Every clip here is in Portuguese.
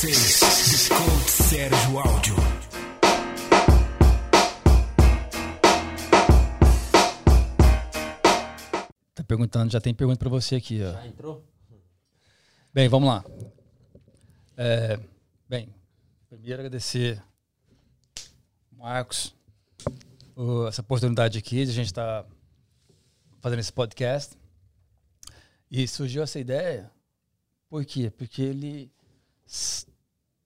vocês, Coach Sérgio Áudio. Tá perguntando, já tem pergunta pra você aqui, ó. Já entrou? Bem, vamos lá. É, bem, primeiro agradecer Marcos o- essa oportunidade aqui de a gente estar fazendo esse podcast. E surgiu essa ideia, por quê? Porque ele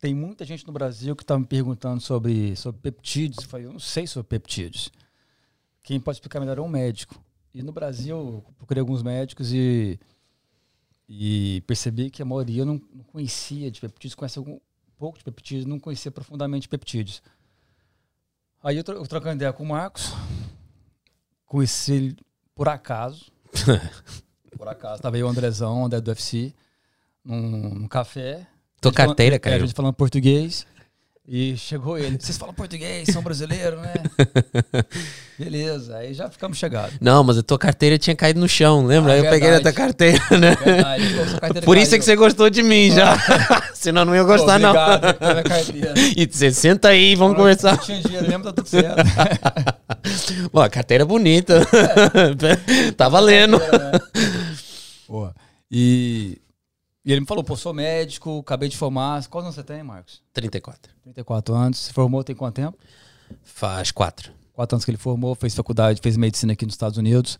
tem muita gente no Brasil que está me perguntando sobre, sobre peptídeos. Eu falei, eu não sei sobre peptídeos. Quem pode explicar melhor é um médico. E no Brasil, eu procurei alguns médicos e e percebi que a maioria não, não conhecia de peptídeos, conhece algum pouco de peptídeos, não conhecia profundamente peptídeos. Aí eu, tro eu trocando ideia com o Marcos, conheci ele por acaso, por acaso, tava aí o Andrezão, André do UFC, num, num café. A falando- carteira é, caiu. A gente falando português. E chegou ele. Vocês falam português, são brasileiros, né? Beleza, aí já ficamos chegados. Não, mas a tua carteira tinha caído no chão, lembra? Ah, Aí eu peguei na tua verdade. carteira, né? Verdade, pô, carteira Por isso é que você gostou de mim já. Senão não ia gostar, não. Obrigado pela carteira. E você senta aí, vamos conversar. Não tinha dinheiro mesmo, tá tudo certo. Pô, a carteira é bonita. tá valendo. Pô, e, e ele me falou, pô, sou médico, acabei de formar. Quantos anos você tem, Marcos? 34. 34 anos. Se formou tem quanto tempo? Faz quatro. Quatro anos que ele formou, fez faculdade, fez medicina aqui nos Estados Unidos.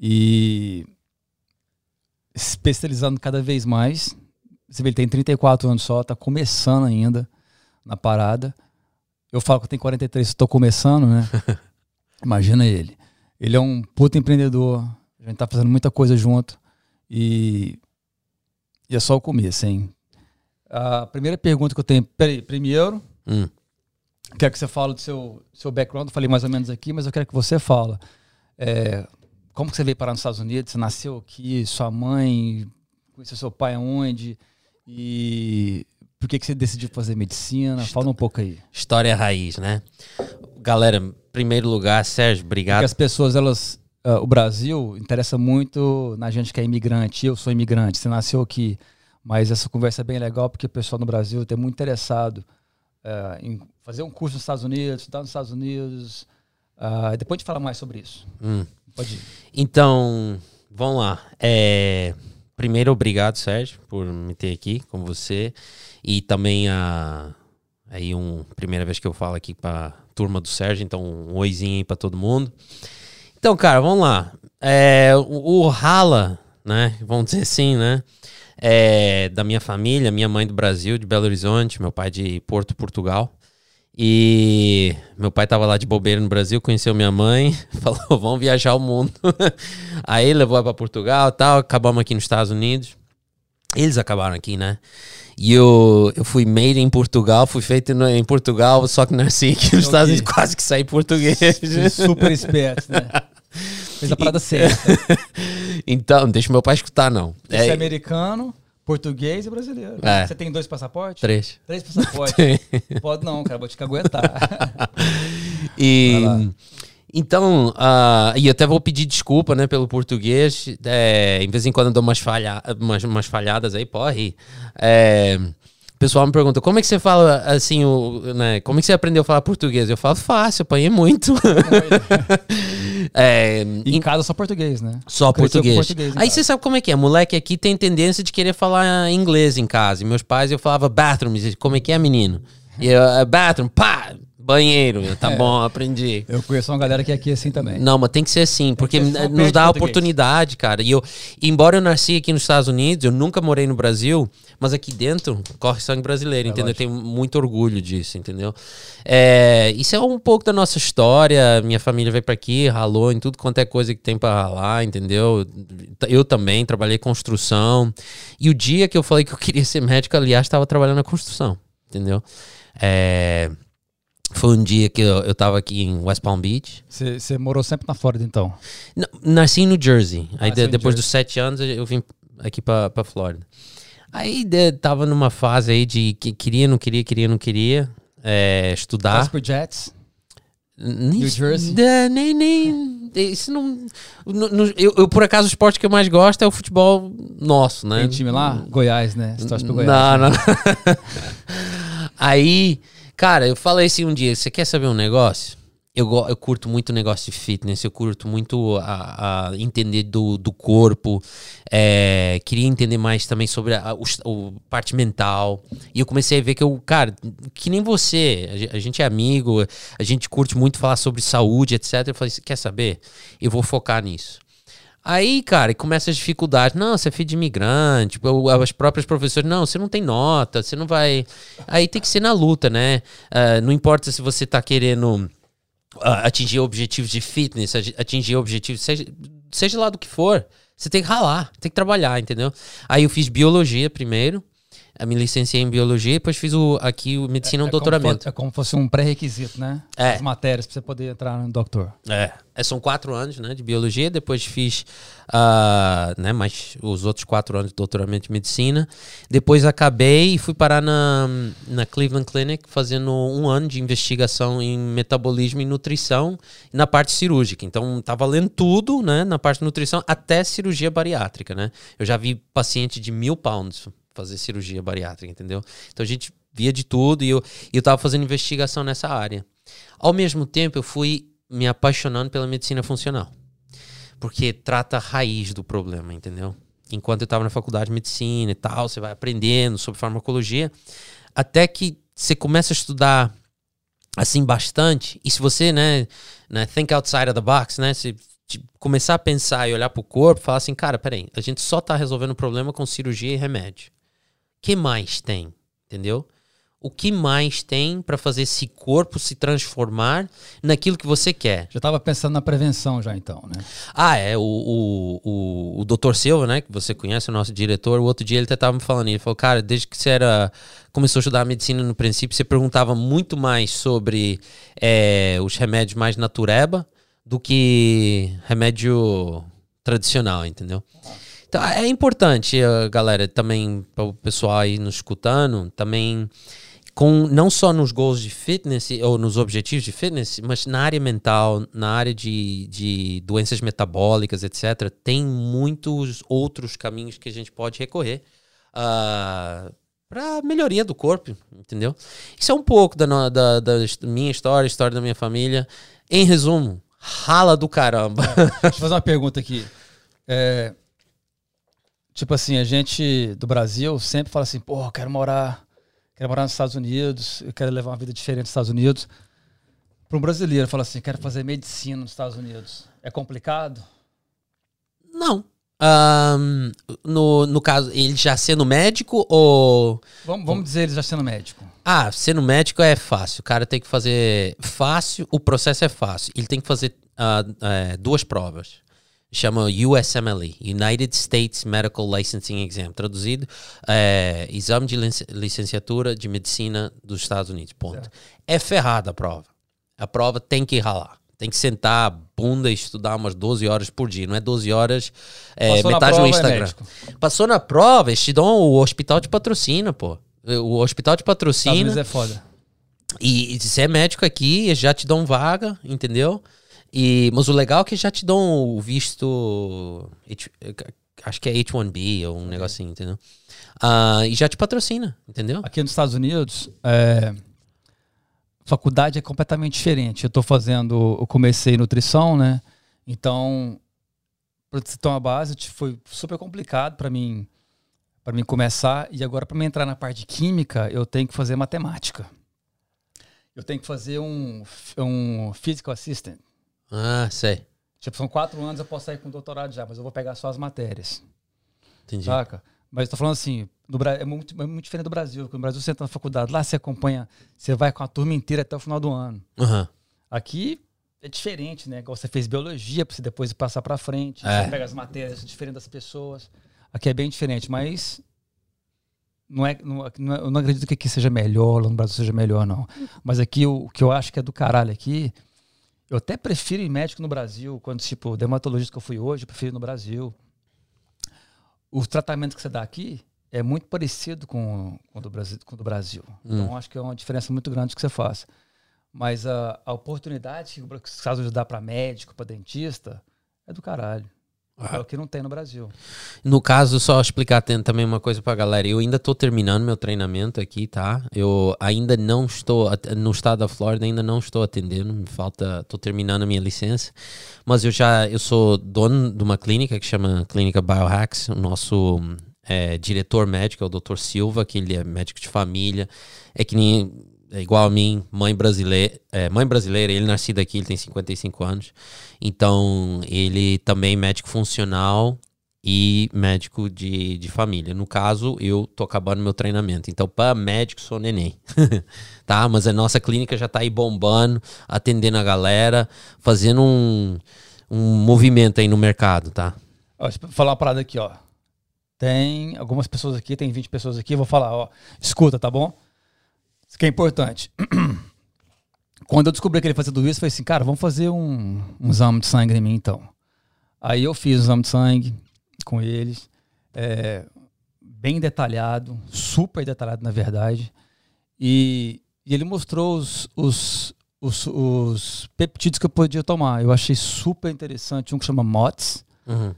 E especializando cada vez mais. Você vê, ele tem 34 anos só, tá começando ainda na parada. Eu falo que eu tenho 43, estou começando, né? Imagina ele. Ele é um puta empreendedor. A gente tá fazendo muita coisa junto. E, e é só o começo, hein? A primeira pergunta que eu tenho. Peraí, primeiro, Hum. quero que você fale do seu, seu background. Eu falei mais ou menos aqui, mas eu quero que você fala. É, como que você veio parar nos Estados Unidos? Você nasceu aqui? Sua mãe? Conheceu seu pai aonde? E por que, que você decidiu fazer medicina? Fala um pouco aí. História raiz, né? Galera, em primeiro lugar, Sérgio, Porque obrigado. as pessoas, elas. Ah, o Brasil interessa muito na gente que é imigrante. Eu sou imigrante, você nasceu aqui. Mas essa conversa é bem legal porque o pessoal no Brasil tem muito interessado ah, em fazer um curso nos Estados Unidos, estudar nos Estados Unidos. Ah, depois a gente fala mais sobre isso. Hum. Pode ir. Então, vamos lá. É, primeiro, obrigado, Sérgio, por me ter aqui com você. E também a aí um primeira vez que eu falo aqui para turma do Sérgio, então um oizinho aí para todo mundo. Então, cara, vamos lá. É, o, rala, né? Vamos dizer assim, né? É, da minha família, minha mãe do Brasil, de Belo Horizonte, meu pai de Porto, Portugal. E meu pai tava lá de bobeira no Brasil, conheceu minha mãe, falou, vamos viajar o mundo. Aí levou para Portugal tal, acabamos aqui nos Estados Unidos. Eles acabaram aqui, né? E eu, eu fui made em Portugal, fui feito no- em Portugal, só que nasci aqui nos Estados Unidos, quase que saí português. Super esperto, né? Fez a parada certa. então, deixa meu pai escutar, não. Você é É, americano, português e brasileiro. É. Você tem dois passaportes? três. Três passaportes. Pode não, cara, vou te aguentar. E. então, ah, e eu até vou pedir desculpa, né, pelo português. É, em vez em quando eu dou umas, falha, umas, umas falhadas aí, rir. É, o pessoal me pergunta, como é que você fala assim, o, né, como é que você aprendeu a falar português? Eu falo, fácil, apanhei muito. é, E em casa só português, né? só português. português em Aí casa. você sabe como é que é. Moleque aqui tem tendência de querer falar inglês em casa. E meus pais, eu falava bathroom. Como é que é, menino? E eu, "É bathroom, pá, banheiro. Eu, É. tá bom, aprendi. Eu conheço uma galera que é aqui assim também. Não, mas tem que ser assim, porque nos dá a oportunidade, cara. E eu, embora eu nasci aqui nos Estados Unidos, eu nunca morei no Brasil, mas aqui dentro corre sangue brasileiro, entendeu? Eu lógico. tenho muito orgulho disso, entendeu? É, isso é um pouco da nossa história. Minha família veio pra aqui, ralou em tudo quanto é coisa que tem pra ralar, entendeu? Eu também trabalhei construção. E o dia que eu falei que eu queria ser médico, aliás, estava trabalhando na construção, entendeu? É, foi um dia que eu, eu tava aqui em West Palm Beach. Você morou sempre na Flórida, então. Não, nasci em New Jersey. Aí de- depois Jersey. dos sete anos eu- vim aqui pra, pra Flórida. Aí de- tava numa fase aí de que queria, não queria, queria, não queria é, estudar. Casper Jets. Nem, New Jersey? Da- nem, nem, isso não. no- no- eu, eu, por acaso, o esporte que eu mais gosto é o futebol nosso, né? Tem time lá? Goiás, né? Você torce pro Goiás. Não, né? não. Aí, cara, eu falei assim um dia: você quer saber um negócio? Eu, eu curto muito negócio de fitness, eu curto muito a, a entender do, do corpo, é, queria entender mais também sobre a, o, o parte mental. E eu comecei a ver que eu, cara, que nem você, a a gente é amigo, a gente curte muito falar sobre saúde, etc. Eu falei: "Você quer saber? Eu vou focar nisso. Aí, cara, começa as dificuldades. Não, você é filho de imigrante. As próprias professoras, não, você não tem nota, você não vai. Aí tem que ser na luta, né? Ah, não importa se você tá querendo ah, atingir objetivos de fitness, ati- atingir objetivos, seja, seja lá do que for, você tem que ralar, tem que trabalhar, entendeu? Aí eu fiz biologia primeiro, eu me licenciei em biologia, depois fiz o, aqui o medicina, um É como doutoramento. fo- é como se fosse um pré-requisito, né? É. As matérias pra você poder entrar no doutor. É. É, São quatro anos né, de biologia, depois fiz ah, né, mais os outros quatro anos de doutoramento de medicina. Depois acabei e fui parar na, na Cleveland Clinic fazendo um ano de investigação em metabolismo e nutrição na parte cirúrgica. Então estava lendo tudo né, na parte de nutrição até cirurgia bariátrica. Né? Eu já vi paciente de mil pounds fazer cirurgia bariátrica, entendeu? Então a gente via de tudo e eu, eu tava fazendo investigação nessa área. Ao mesmo tempo, eu fui me apaixonando pela medicina funcional. Porque trata a raiz do problema, entendeu? Enquanto eu estava na faculdade de medicina e tal, você vai aprendendo sobre farmacologia, até que você começa a estudar assim bastante, e se você, né, né think outside of the box, né, se começar a pensar e olhar pro corpo, falar assim, cara, peraí, a gente só tá resolvendo o problema com cirurgia e remédio. O que mais tem? Entendeu? O que mais tem para fazer esse corpo se transformar naquilo que você quer? Já tava pensando na prevenção já então, né? Ah, é, o, o, o, o Dr. Silva, né, que você conhece, o nosso diretor, o outro dia ele até tava me falando, ele falou, cara, desde que você era, começou a estudar medicina no princípio, você perguntava muito mais sobre é, os remédios mais natureba do que remédio tradicional, entendeu? Então, é importante, eh, galera, também para o pessoal aí nos escutando, também com não só nos goals de fitness ou nos objetivos de fitness, mas na área mental, na área de, de doenças metabólicas, etc., tem muitos outros caminhos que a gente pode recorrer para melhoria do corpo, entendeu? Isso é um pouco da, da, da minha história, história da minha família. Em resumo, rala do caramba. Deixa eu fazer uma pergunta aqui. É, tipo assim, a gente do Brasil sempre fala assim, pô, quero morar, quero morar nos Estados Unidos, eu quero levar uma vida diferente nos Estados Unidos. Para um brasileiro, fala assim, quero fazer medicina nos Estados Unidos. É complicado? Não. Ahn, no, no caso, ele já sendo médico ou. Vamos, vamos dizer ele já sendo médico. Ah, sendo médico é fácil. O cara tem que fazer. Fácil, o processo é fácil. Ele tem que fazer ah, é, duas provas. Chama USMLE United States Medical Licensing Exam. Traduzido, é, Exame de lic- Licenciatura de Medicina dos Estados Unidos. Ponto. É ferrada a prova. A prova tem que ralar. Tem que sentar a bunda e estudar umas 12 horas por dia. Não é 12 horas, é, metade no é Instagram. Passou na prova, eles te dão o hospital te patrocina, pô. O hospital Estados patrocina. Unidos é foda. E, e se você é médico aqui, eles já te dão vaga, entendeu? E, mas o legal é que já te dão o visto. Acho que é H1B ou um negocinho, entendeu? Ah, e já te patrocina, entendeu? Aqui nos Estados Unidos, é, faculdade é completamente diferente. Eu tô fazendo, eu comecei nutrição, né? Então, para você ter uma base, foi super complicado para mim para mim começar e agora para mim entrar na parte de química, eu tenho que fazer matemática. Eu tenho que fazer um um physical assistant. Ah, sei. Tipo, são quatro anos, eu posso sair com doutorado já, mas eu vou pegar só as matérias. Entendi. Saca? Mas tô falando assim, no, é, muito, é muito diferente do Brasil. porque No Brasil você entra na faculdade, lá você acompanha, você vai com a turma inteira até o final do ano. Aham. Aqui é diferente, né? Você fez biologia, pra você depois passar pra frente. É. Você pega as matérias diferentes das pessoas. Aqui é bem diferente, mas não é, não, é- não é- eu não acredito que aqui seja melhor, lá no Brasil seja melhor, não. Mas aqui o, o que eu acho que é do caralho aqui, eu até prefiro ir médico no Brasil, quando, tipo, dermatologista que eu fui hoje, eu prefiro ir no Brasil. O tratamento que você dá aqui é muito parecido com, com, o do Brasil, com o do Brasil. Então, acho que é uma diferença muito grande que você faz. Mas a, a oportunidade que os Estados Unidos dá para médico, para dentista, é do caralho. É o que não tem no Brasil. No caso, só explicar também uma coisa pra galera. Eu ainda tô terminando meu treinamento aqui, tá? Eu ainda não estou, no estado da Flórida, ainda não estou atendendo. Me falta, tô terminando a minha licença. Mas eu já, eu sou dono de uma clínica que chama Clínica Biohacks. O nosso é, diretor médico é o Dr. Silva, que ele é médico de família. É que nem, é igual a mim, mãe brasileira, é, mãe brasileira, ele nascido aqui, ele tem 55 anos. Então, ele também é médico funcional e médico de, de família. No caso, eu tô acabando meu treinamento. Então, para médico, sou neném. tá? Mas a nossa clínica já tá aí bombando, atendendo a galera, fazendo um, um movimento aí no mercado, tá? Ó, falar uma parada aqui, ó. Tem algumas pessoas aqui, tem 20 pessoas aqui, vou falar, ó. Escuta, tá bom? Isso que é importante. Quando eu descobri que ele fazia tudo isso, eu falei assim, cara, vamos fazer um, um exame de sangue em mim, então. Aí eu fiz o exame de sangue com eles, é, bem detalhado, super detalhado, na verdade. E, e ele mostrou os, os, os, os peptídeos que eu podia tomar. Eu achei super interessante um que chama MOTS, Uhum.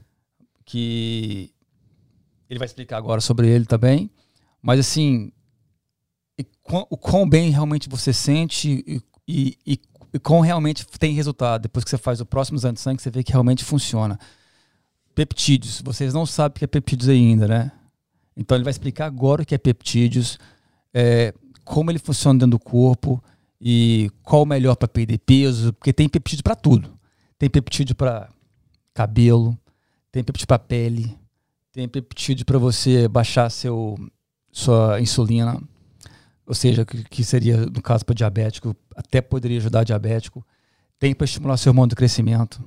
que ele vai explicar agora sobre ele também. Mas assim, quão- o quão bem realmente você sente e, e, e, e quão realmente tem resultado. Depois que você faz o próximo exame de sangue, você vê que realmente funciona. Peptídeos. Vocês não sabem o que é peptídeos ainda, né? Então ele vai explicar agora o que é peptídeos, é, como ele funciona dentro do corpo e qual o melhor para perder peso, porque tem peptídeo para tudo. Tem peptídeo para cabelo, tem peptídeo para pele, tem peptídeo para você baixar seu sua insulina, ou seja, que, que seria no caso para diabético, até poderia ajudar diabético. Tem para estimular seu hormônio do crescimento.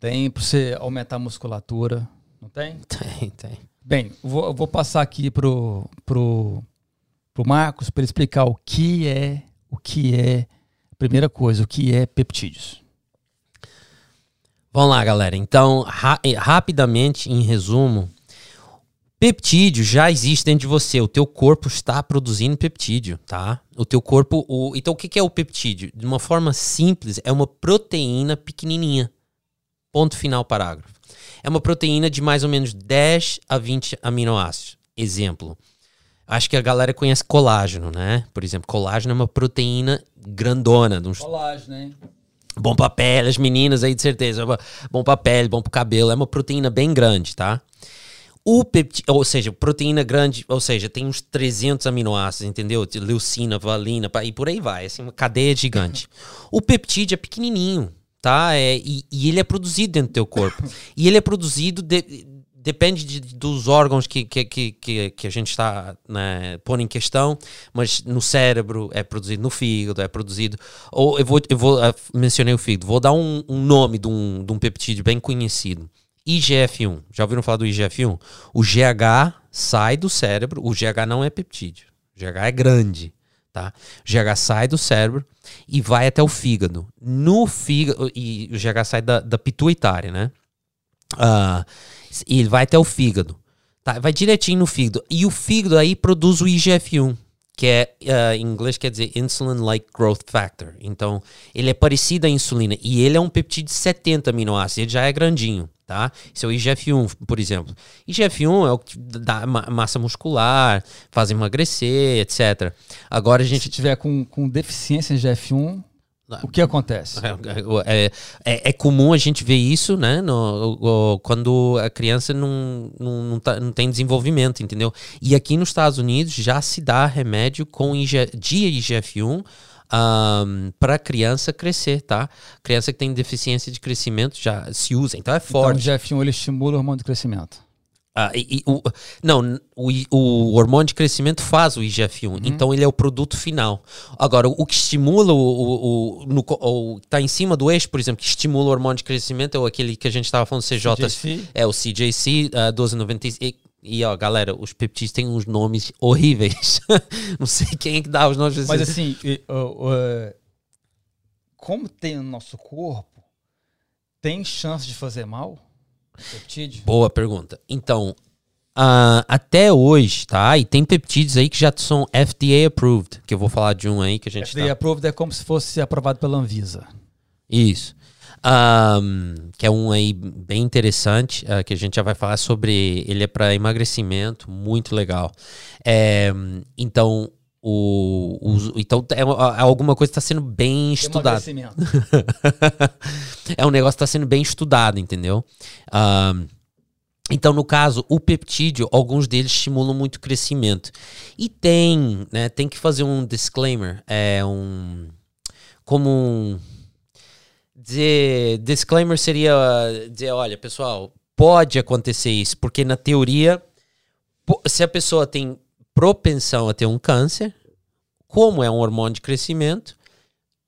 Tem para você aumentar a musculatura, não tem? Tem, tem. Bem, vou, vou passar aqui pro, pro, pro Marcos para explicar o que é, o que é, primeira coisa, o que é peptídeos. Vamos lá, galera. Então, ra- rapidamente, em resumo, peptídeo já existe dentro de você. O teu corpo está produzindo peptídeo, tá? O teu corpo. O... Então, o que é o peptídeo? De uma forma simples, é uma proteína pequenininha. Ponto final, parágrafo. É uma proteína de mais ou menos 10 a 20 aminoácidos. Exemplo. Acho que a galera conhece colágeno, né? Por exemplo, colágeno é uma proteína grandona, de uns Colágeno, hein? Bom pra pele, as meninas aí de certeza. Bom pra pele, bom pro cabelo. É uma proteína bem grande, tá? O pepti ou seja, proteína grande, ou seja, tem uns 300 aminoácidos, entendeu? De Leucina, valina, e por aí vai. Assim, uma cadeia gigante. O peptídeo é pequenininho, tá? É, e, e ele é produzido dentro do teu corpo. e ele é produzido, de- depende de- dos órgãos que, que, que, que, que a gente está né, pondo em questão, mas no cérebro é produzido no fígado, é produzido. Ou eu vou, eu vou ah, mencionei o fígado, vou dar um, um nome de um, de um peptídeo bem conhecido. IGF-1. Já ouviram falar do IGF-1? O GH sai do cérebro, o GH não é peptídeo. O GH é grande, tá? O GH sai do cérebro e vai até o fígado. No fígado, e o GH sai da, da pituitária, né? Ah, e ele vai até o fígado. Tá? Vai direitinho no fígado. E o fígado aí produz o IGF-1, que é, ah, em inglês quer dizer Insulin-like Growth Factor. Então, ele é parecido à insulina. E ele é um peptídeo de 70 aminoácidos. Ele já é grandinho, tá? Esse é o IGF-1, por exemplo. IGF-1 é o que dá ma- massa muscular, faz emagrecer, etc. Agora a gente Se tiver com, com deficiência em GF1, o que acontece? é, é, é comum a gente ver isso, né? no- o- o- quando a criança não, não, não, tá- não tem desenvolvimento, entendeu? E aqui nos Estados Unidos já se dá remédio com IG, de IGF-1 para criança crescer, tá? Criança que tem deficiência de crescimento já se usa, então é Então, o forte. GF1 ele estimula o hormônio do crescimento. Ah, e- e o, não, o, o hormônio de crescimento faz o IGF-1, então ele é o produto final. Agora, o, o que estimula o, o, o, no co- o que tá em cima do eixo, por exemplo, que estimula o hormônio de crescimento é aquele que a gente estava falando, CJ, CJC. é o CJC ah, 1296. E, e, ó, galera, os peptídeos têm uns nomes horríveis. Não sei quem é que dá os nomes Mas assim, ó, é, como tem no nosso corpo, tem chance de fazer mal? Peptídeo? Boa pergunta. Então, ah, até hoje, tá? E tem peptídeos aí que já são FDA approved, que eu vou falar de um aí que a gente FDA tá... approved é como se fosse aprovado pela Anvisa. Isso. Ahm, que é um aí bem interessante, ah, que a gente já vai falar sobre. Ele é para emagrecimento, muito legal. É, então, o, o- então é, uma- é alguma coisa está sendo bem estudada. É um negócio que está sendo bem estudado, entendeu? Então, no caso, o peptídeo, alguns deles estimulam muito o crescimento. E tem, né? Tem que fazer um disclaimer, é um. Como um. Dizer. Disclaimer seria dizer, olha, pessoal, pode acontecer isso, porque na teoria, se a pessoa tem propensão a ter um câncer, como é um hormônio de crescimento,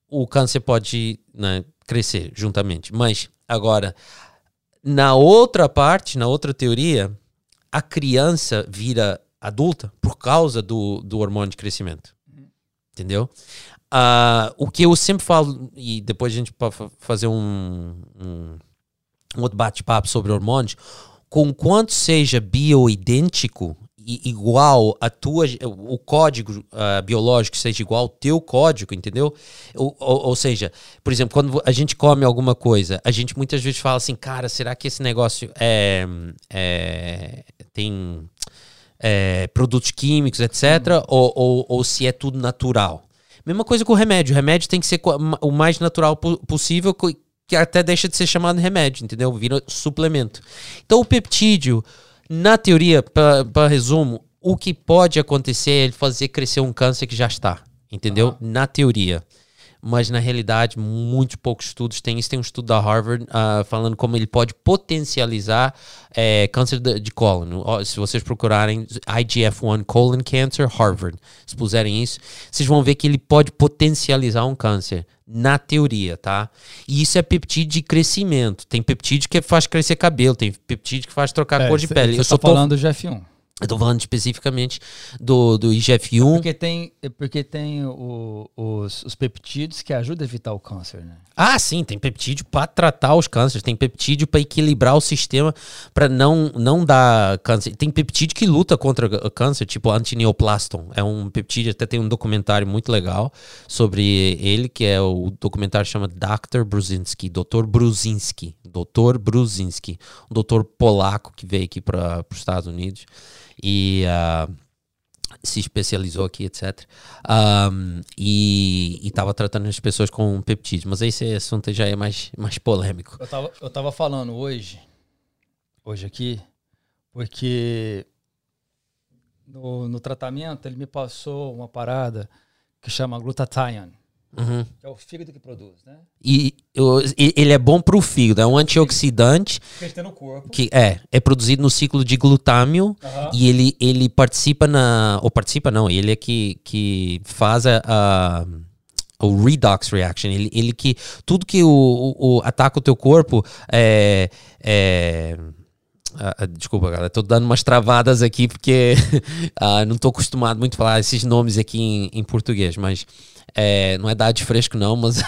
o câncer pode né, crescer juntamente. Mas, agora, na outra parte, na outra teoria, a criança vira adulta por causa do, do hormônio de crescimento. Entendeu? Ah, o que eu sempre falo, e depois a gente pode fa- fazer um, um, um outro bate-papo sobre hormônios, com quanto seja bioidêntico igual a tua, o código ah, biológico seja igual ao teu código, entendeu? Ou, ou, ou seja, por exemplo, quando a gente come alguma coisa, a gente muitas vezes fala assim, cara, será que esse negócio é, é- tem é, produtos químicos, etc., ou, ou, ou se é tudo natural? Mesma coisa com o remédio. O remédio tem que ser o mais natural po- possível, que até deixa de ser chamado remédio, entendeu? Vira suplemento. Então, o peptídeo, na teoria, para resumo, o que pode acontecer é ele fazer crescer um câncer que já está, entendeu? Na teoria. Mas na realidade, muito poucos estudos têm isso. Tem um estudo da Harvard ah, falando como ele pode potencializar eh, câncer de, de cólon. Se vocês procurarem IGF-1 colon cancer, Harvard, se puserem isso, vocês vão ver que ele pode potencializar um câncer. Na teoria, tá? E isso é peptídeo de crescimento. Tem peptídeo que faz crescer cabelo, tem peptídeo que faz trocar a cor de cê- pele. Você Eu tá tô, falando do GF1. Eu tô falando especificamente do, do IGF-1. Porque tem, porque tem o- os, os peptídeos que ajudam a evitar o câncer, né? Ah, sim, tem peptídeo para tratar os cânceres, tem peptídeo para equilibrar o sistema para não não dar câncer. Tem peptídeo que luta contra o câncer, tipo antineoplaston. É um peptídeo, até tem um documentário muito legal sobre ele, que é o documentário chama Dr. Bruzinski, Dr. Bruzinski, Dr. Bruzinski, um doutor polaco que veio aqui para os Estados Unidos e ah, se especializou aqui, etc. Ahm, e estava tratando as pessoas com peptídeos. Mas esse assunto já é mais, mais polêmico. Eu tava, eu tava falando hoje, hoje aqui, porque no, no tratamento ele me passou uma parada que chama glutathione, Uhum. é o fígado que produz, né? E, ele é bom para o fígado, é um antioxidante Que tem no corpo. que é, é produzido no ciclo de glutâmio Aham. e ele, ele participa na. Ou participa, não, ele é que, que faz a. a- o redox reaction, ele, ele que tudo que o, o- o- ataca o teu corpo é, é ah, ah, desculpa, galera, tô dando umas travadas aqui porque ah, não tô acostumado muito a falar esses nomes aqui em, em português, mas é, não é dar de fresco não, mas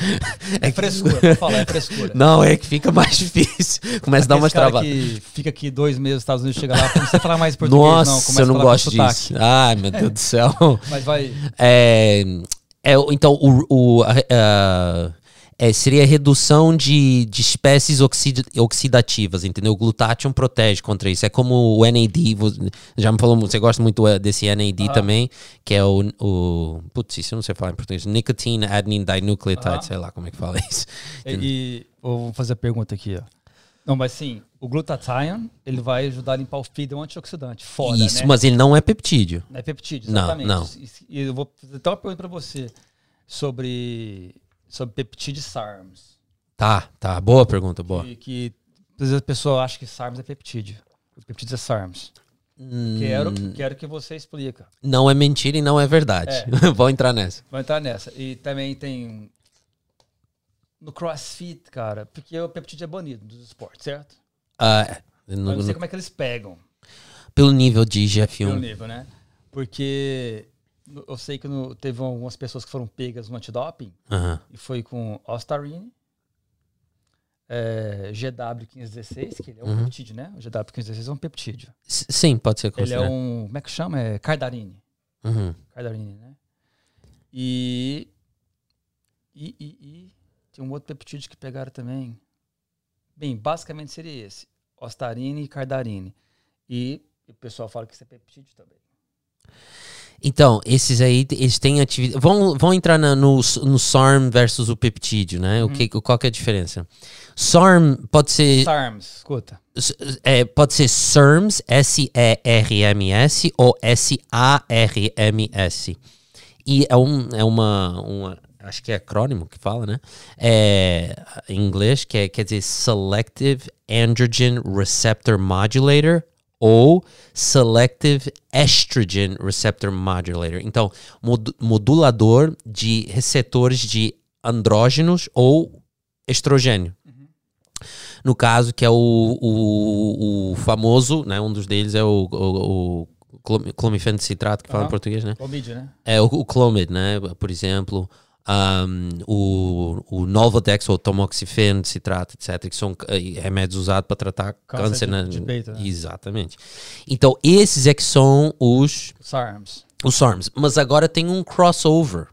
É frescura, vou falar, é frescura. não, é que fica mais difícil, começa a dar umas travadas. que fica aqui dois meses nos Estados Unidos, chega lá, não precisa falar mais português, Nossa, não. Começa eu não a gosto sotaque. disso. Ai, meu Deus do céu. Mas vai. É, é, então, o, o- a- a- é, seria a redução de, de espécies oxid- oxidativas, entendeu? O glutathione protege contra isso. É como o NAD, já me falou, você gosta muito é, desse NAD Aham. também, que é o, o. Putz, isso eu não sei falar em português. Nicotine Adenine Dinucleotide, Aham. sei lá como é que fala isso. E, e eu vou fazer a pergunta aqui, ó. Não, mas sim, o glutathione, ele vai ajudar a limpar o fígado, é um antioxidante. Foda, isso, né? mas ele não é peptídeo. Não é peptídeo, Não, exatamente. não. E, e eu vou fazer até uma pergunta pra você sobre, sobre peptídeo SARMs. Tá, tá. Boa pergunta, boa. Que, que às vezes a pessoa acha que SARMs é peptídeo. O peptídeo é SARMs. Hum, Quero, quero que você explica. Não é mentira e não é verdade. Vou entrar nessa. Vai entrar nessa. E também tem no CrossFit, cara, porque o peptídeo é banido dos esportes, certo? Ah, Eu no- não sei como é que eles pegam. pelo nível de pelo GF1. nível, né? Porque eu sei que no- teve algumas pessoas que foram pegas no antidoping Aham. e foi com Ostarine, é, GW1516, que ele é um Uhum. peptídeo, né? O GW1516 é um peptídeo. S- Sim, pode ser Ele é considerado. um. Como é que chama? É cardarine. Uhum. Cardarine, né? E. E, e, e tem um outro peptídeo que pegaram também. Bem, basicamente seria esse: ostarine e cardarine. E o pessoal fala que isso é peptídeo também. Então, esses aí, eles têm atividade. Vão, vão entrar na- no, no SARM versus o peptídeo, né? O que, qual que é a diferença? SARM pode ser, SARMS, escuta. é, pode ser SERMS, S-E-R-M-S, ou S-A-R-M-S. E é, um, é uma, uma. Acho que é acrônimo que fala, né? É, em inglês, que é, quer dizer Selective Androgen Receptor Modulator ou Selective Estrogen Receptor Modulator. Então, mod- modulador de receptores de andrógenos ou estrogênio. No caso, que é o, o, o famoso, né? Um dos deles é o, o, o que fala em português, né? Clomídia, né? É o, o Clomid, né? Por exemplo, um, o, o Nolvadex ou tamoxifeno de citrato, etc., que são eh, remédios usados para tratar Câncer câncer, de- na- de peito, né? Exatamente. Então, esses é que são os, SARMS. os SARMs. Mas agora tem um crossover.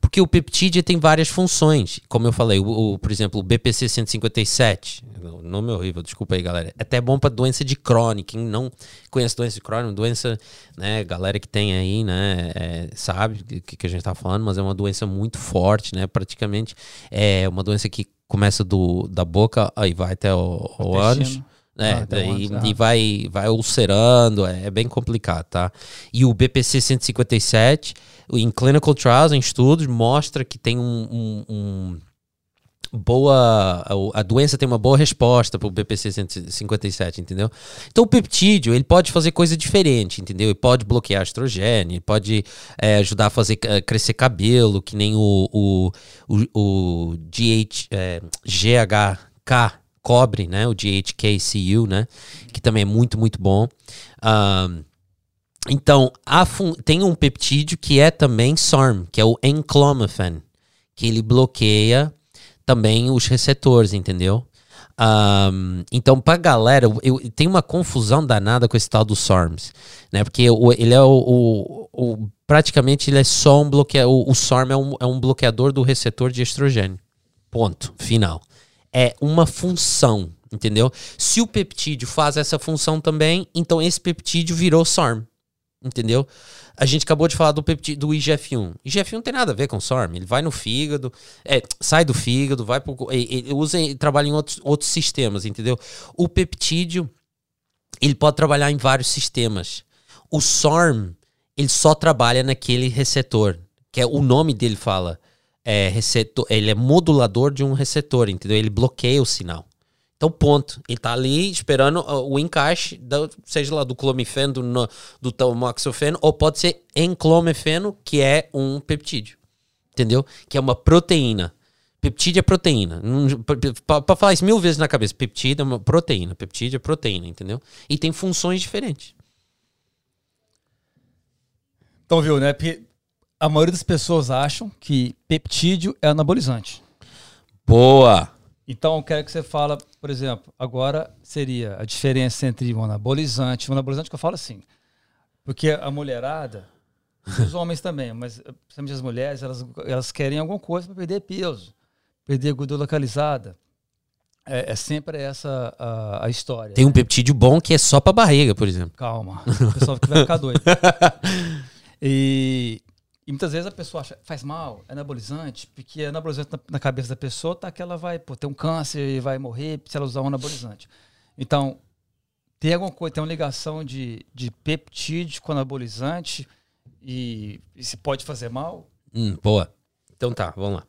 Porque o peptídeo tem várias funções. Como eu falei, o, o- por exemplo, o BPC 157. O nome horrível, desculpa aí, galera. É até bom para doença de Crohn. Quem não conhece doença de Crohn, doença, né, galera que tem aí, né, é, sabe o que, que a gente tá falando, mas é uma doença muito forte, né? Praticamente é uma doença que começa do, da boca e vai até o, o ânus. É, Ah, então daí, antes, ah. e vai, vai ulcerando, é, é bem complicado, tá? E o BPC 157, em clinical trials, em estudos, mostra que tem um, um- um boa a, a doença tem uma boa resposta para o BPC 157, entendeu? Então o peptídeo ele pode fazer coisa diferente, entendeu? Ele pode bloquear estrogênio, ele pode é, ajudar a fazer eh, crescer cabelo, que nem o o, o, o GH, é, GHK cobre, né? O GHKCU, né? Que também é muito muito bom. Então, tem um peptídeo que é também SARM, que é o enclomiphene, que ele bloqueia também os receptores, entendeu? Ahm, então, pra galera, eu, eu- tem uma confusão danada com esse tal do SARMs, né? Porque o- ele é o, o- o- praticamente ele é só um bloqueador. O, SARM é um, é um bloqueador do receptor de estrogênio. Ponto. Final. É uma função, entendeu? Se o peptídeo faz essa função também, então esse peptídeo virou SARM. Entendeu? A gente acabou de falar do peptídeo do IGF-1. IGF-1 não tem nada a ver com SARM. Ele vai no fígado, é, sai do fígado, vai pro. Ele, usa e trabalha em outros, outros sistemas, entendeu? O peptídeo, ele pode trabalhar em vários sistemas. O SARM, ele só trabalha naquele receptor, que é o nome dele fala. É receptor, ele é modulador de um receptor, entendeu? Ele bloqueia o sinal. Então, ponto. Ele tá ali esperando o encaixe, da- seja lá do clomifeno, do, do tamoxifeno, ou pode ser enclomifeno, que é um peptídeo. Entendeu? Que é uma proteína. Peptídeo é proteína. Para falar isso mil vezes na cabeça, peptídeo é uma proteína. Peptídeo é proteína, entendeu? E tem funções diferentes. Então, viu, né? A maioria das pessoas acham que peptídeo é anabolizante. Boa! Então, eu quero que você fala, por exemplo, agora seria a diferença entre um anabolizante. Um anabolizante que eu falo assim, porque a mulherada, os homens também, mas principalmente as mulheres, elas, elas querem alguma coisa para perder peso, perder gordura localizada. É, é sempre essa a, a história. Tem um peptídeo bom que é só pra barriga, por exemplo. Calma, o pessoal que vai ficar doido. E, e muitas vezes a pessoa acha, faz mal, é anabolizante, porque anabolizante na, na cabeça da pessoa tá que ela vai pô, ter um câncer e vai morrer se ela usar um anabolizante. Então, tem alguma coisa, tem uma ligação de, de peptídeo com anabolizante e, e se pode fazer mal? Hum, boa. Então tá, vamos lá.